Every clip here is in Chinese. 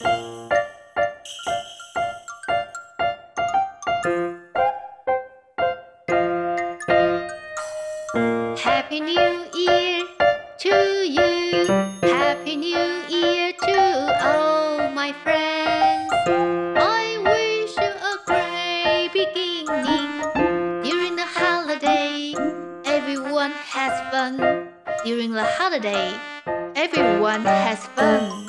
Happy New Year to you. Happy New Year to all my friends. I wish you a great beginning. During the holiday, everyone has fun. During the holiday, everyone has fun.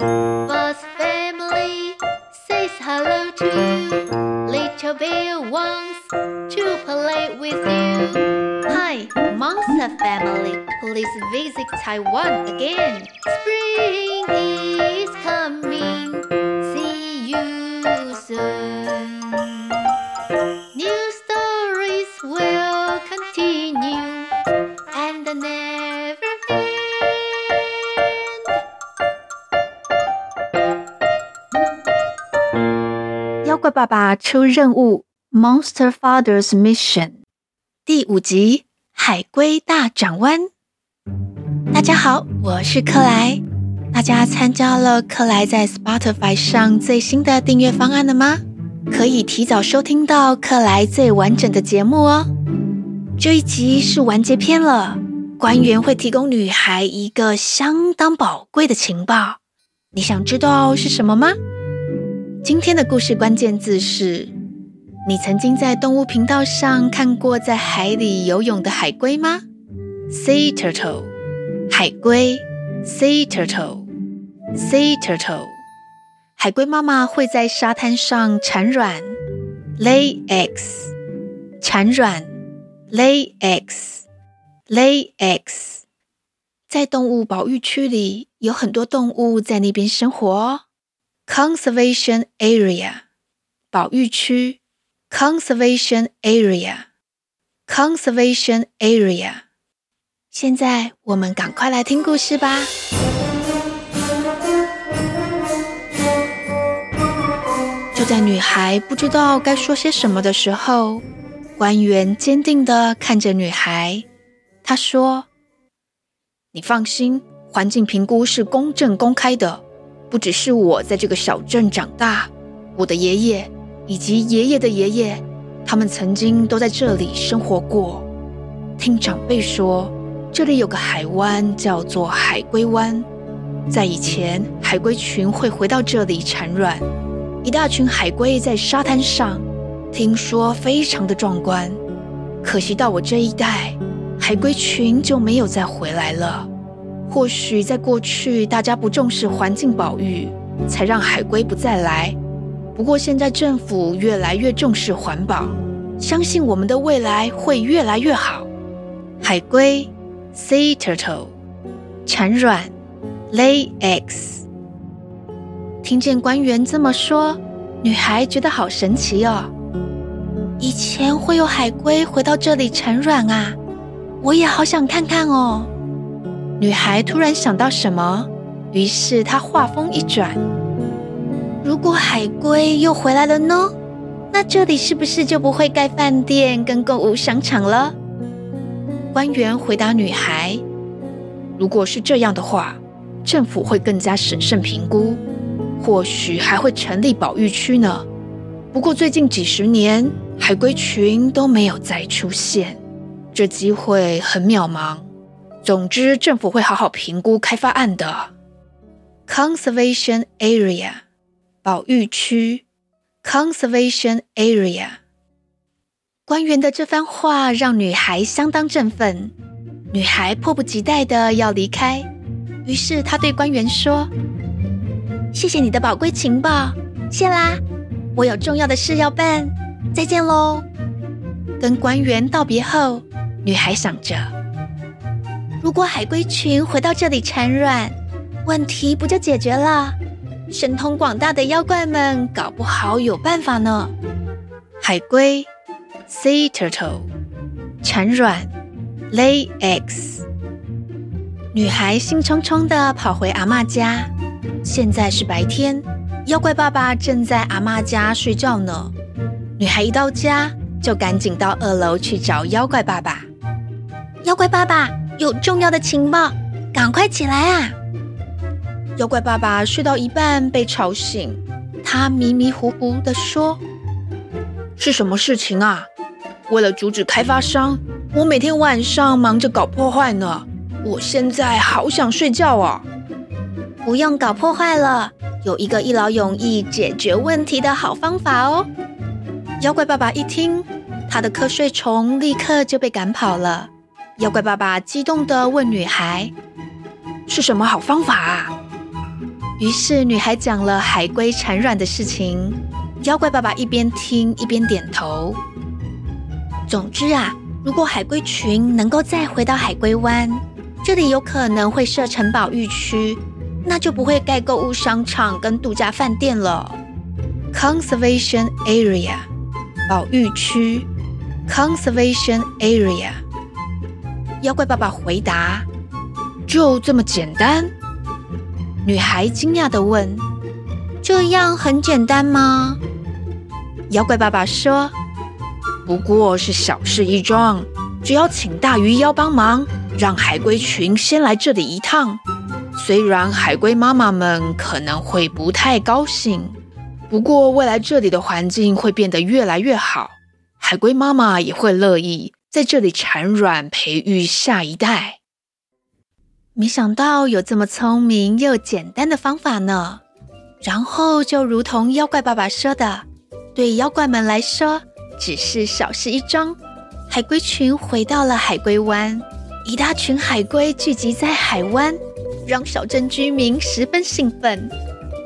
family, please visit Taiwan again. Spring is coming. See you soon. New stories will continue and never end. 妖怪爸爸出任务，Monster Father's Mission，第五集海龟大转弯。 大家好，我是克莱。大家参加了克莱在 Spotify 上最新的订阅方案了吗？可以提早收听到克莱最完整的节目哦。这一集是完结篇了，官员会提供女孩一个相当宝贵的情报，你想知道是什么吗？今天的故事关键字是：你曾经在动物频道上看过在海里游泳的海龟吗？Sea turtle，海龟；Sea turtle，Sea turtle。海龟妈妈会在沙滩上产卵，lay eggs，产卵，lay eggs，lay eggs。在动物保育区里，有很多动物在那边生活哦。Conservation area，保育区。Conservation area，Conservation area。现在我们赶快来听故事吧。就在女孩不知道该说些什么的时候，官员坚定地看着女孩，他说：“你放心，环境评估是公正公开的。”不只是我在这个小镇长大，我的爷爷以及爷爷的爷爷，他们曾经都在这里生活过。听长辈说，这里有个海湾叫做海龟湾，在以前，海龟群会回到这里产卵，一大群海龟在沙滩上，听说非常的壮观。可惜到我这一代，海龟群就没有再回来了。或许在过去，大家不重视环境保育，才让海龟不再来。不过现在政府越来越重视环保，相信我们的未来会越来越好。海龟 （Sea Turtle） 产卵 （Lay eggs）。听见官员这么说，女孩觉得好神奇哦。以前会有海龟回到这里产卵啊，我也好想看看哦。女孩突然想到什么，于是她话锋一转：“如果海龟又回来了呢？那这里是不是就不会盖饭店跟购物商场了？”官员回答女孩：“如果是这样的话，政府会更加审慎评估，或许还会成立保育区呢。不过最近几十年，海龟群都没有再出现，这机会很渺茫。”总之，政府会好好评估开发案的。Conservation area，保育区。Conservation area。官员的这番话让女孩相当振奋，女孩迫不及待的要离开，于是她对官员说：“谢谢你的宝贵情报，谢啦，我有重要的事要办，再见喽。”跟官员道别后，女孩想着。如果海龟群回到这里产卵，问题不就解决了？神通广大的妖怪们搞不好有办法呢。海龟 （Sea Turtle） 产卵 （Lay eggs）。女孩兴冲冲地跑回阿嬷家。现在是白天，妖怪爸爸正在阿嬷家睡觉呢。女孩一到家，就赶紧到二楼去找妖怪爸爸。妖怪爸爸。有重要的情报，赶快起来啊！妖怪爸爸睡到一半被吵醒，他迷迷糊糊地说：“是什么事情啊？为了阻止开发商，我每天晚上忙着搞破坏呢。我现在好想睡觉啊！不用搞破坏了，有一个一劳永逸解决问题的好方法哦。”妖怪爸爸一听，他的瞌睡虫立刻就被赶跑了。妖怪爸爸激动地问女孩：“是什么好方法啊？”于是女孩讲了海龟产卵的事情，妖怪爸爸一边听一边点头。总之啊，如果海龟群能够再回到海龟湾，这里有可能会设城堡浴区，那就不会盖购物商场跟度假饭店了。Conservation area，保育区。Conservation area。妖怪爸爸回答：“就这么简单？”女孩惊讶地问：“这样很简单吗？”妖怪爸爸说：“不过是小事一桩，只要请大鱼妖帮忙，让海龟群先来这里一趟。虽然海龟妈妈们可能会不太高兴，不过未来这里的环境会变得越来越好，海龟妈妈也会乐意在这里产卵，培育下一代。”没想到有这么聪明又简单的方法呢。然后就如同妖怪爸爸说的，对妖怪们来说只是小事一桩。海龟群回到了海龟湾，一大群海龟聚集在海湾，让小镇居民十分兴奋。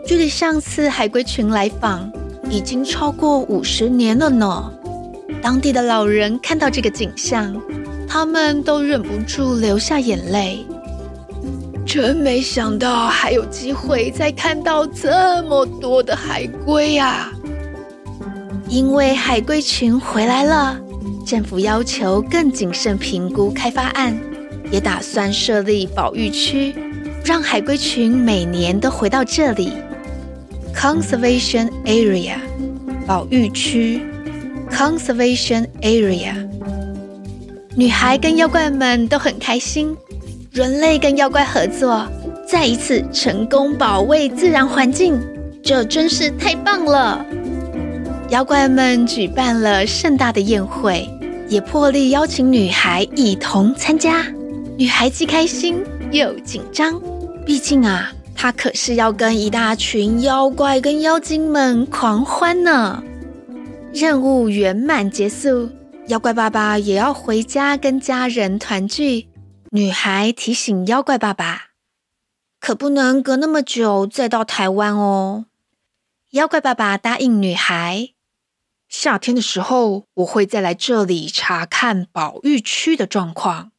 距离上次海龟群来访已经超过五十年了呢。当地的老人看到这个景象，他们都忍不住流下眼泪。真没想到还有机会再看到这么多的海龟啊！因为海龟群回来了，政府要求更谨慎评估开发案，也打算设立保育区，让海龟群每年都回到这里。Conservation area，保育区。Conservation area，女孩跟妖怪们都很开心。人类跟妖怪合作，再一次成功保卫自然环境，这真是太棒了！妖怪们举办了盛大的宴会，也破例邀请女孩一同参加。女孩既开心又紧张，毕竟啊，她可是要跟一大群妖怪跟妖精们狂欢呢。任务圆满结束，妖怪爸爸也要回家跟家人团聚。女孩提醒妖怪爸爸：“可不能隔那么久再到台湾哦。”妖怪爸爸答应女孩：“夏天的时候我会再来这里查看保育区的状况，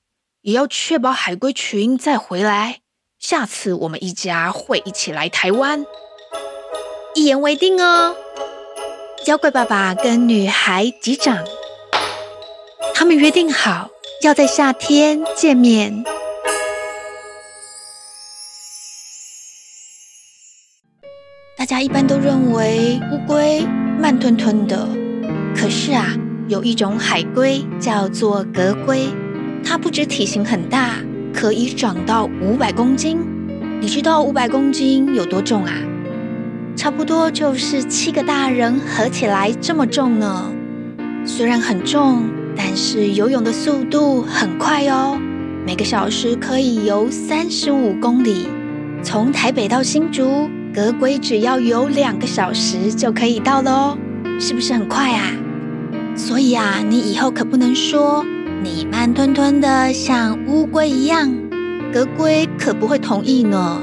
也要确保海龟群再回来。下次我们一家会一起来台湾。”一言为定哦！妖怪爸爸跟女孩击掌，他们约定好。要在夏天见面。大家一般都认为乌龟慢吞吞的，可是啊，有一种海龟叫做革龟，它不止体型很大，可以长到五百公斤。你知道五百公斤有多重啊？差不多就是七个大人合起来这么重呢。虽然很重。但是游泳的速度很快哦，每个小时可以游三十五公里。从台北到新竹，革龟只要游两个小时就可以到了哦，是不是很快啊？所以啊，你以后可不能说你慢吞吞的像乌龟一样，革龟可不会同意呢。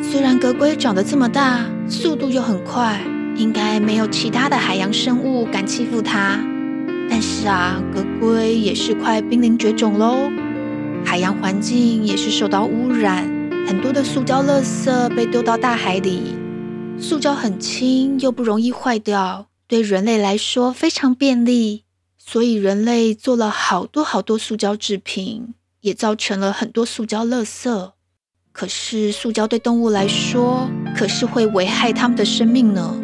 虽然革龟长得这么大，速度又很快，应该没有其他的海洋生物敢欺负它。但是啊，革龟也是快濒临绝种喽，海洋环境也是受到污染，很多的塑胶垃圾被丢到大海里。塑胶很轻又不容易坏掉，对人类来说非常便利，所以人类做了好多好多塑胶制品，也造成了很多塑胶垃圾。可是塑胶对动物来说，可是会危害它们的生命呢。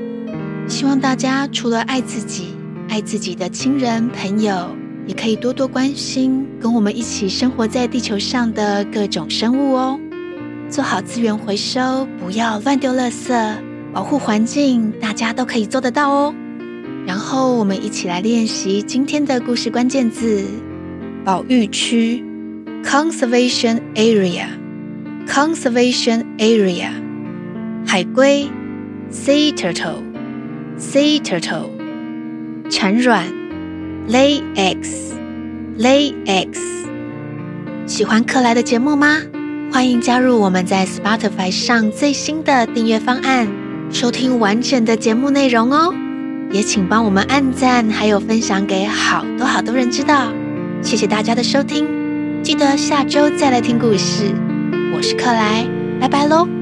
希望大家除了爱自己，爱自己的亲人朋友，也可以多多关心跟我们一起生活在地球上的各种生物哦。做好资源回收，不要乱丢垃圾，保护环境，大家都可以做得到哦。然后我们一起来练习今天的故事关键字：保育区 （conservation area），conservation area。海龟 （sea turtle），sea turtle。产卵 （lay eggs），lay eggs。喜欢克莱的节目吗？欢迎加入我们在 Spotify 上最新的订阅方案，收听完整的节目内容哦。也请帮我们按赞，还有分享给好多好多人知道。谢谢大家的收听，记得下周再来听故事。我是克莱，拜拜喽。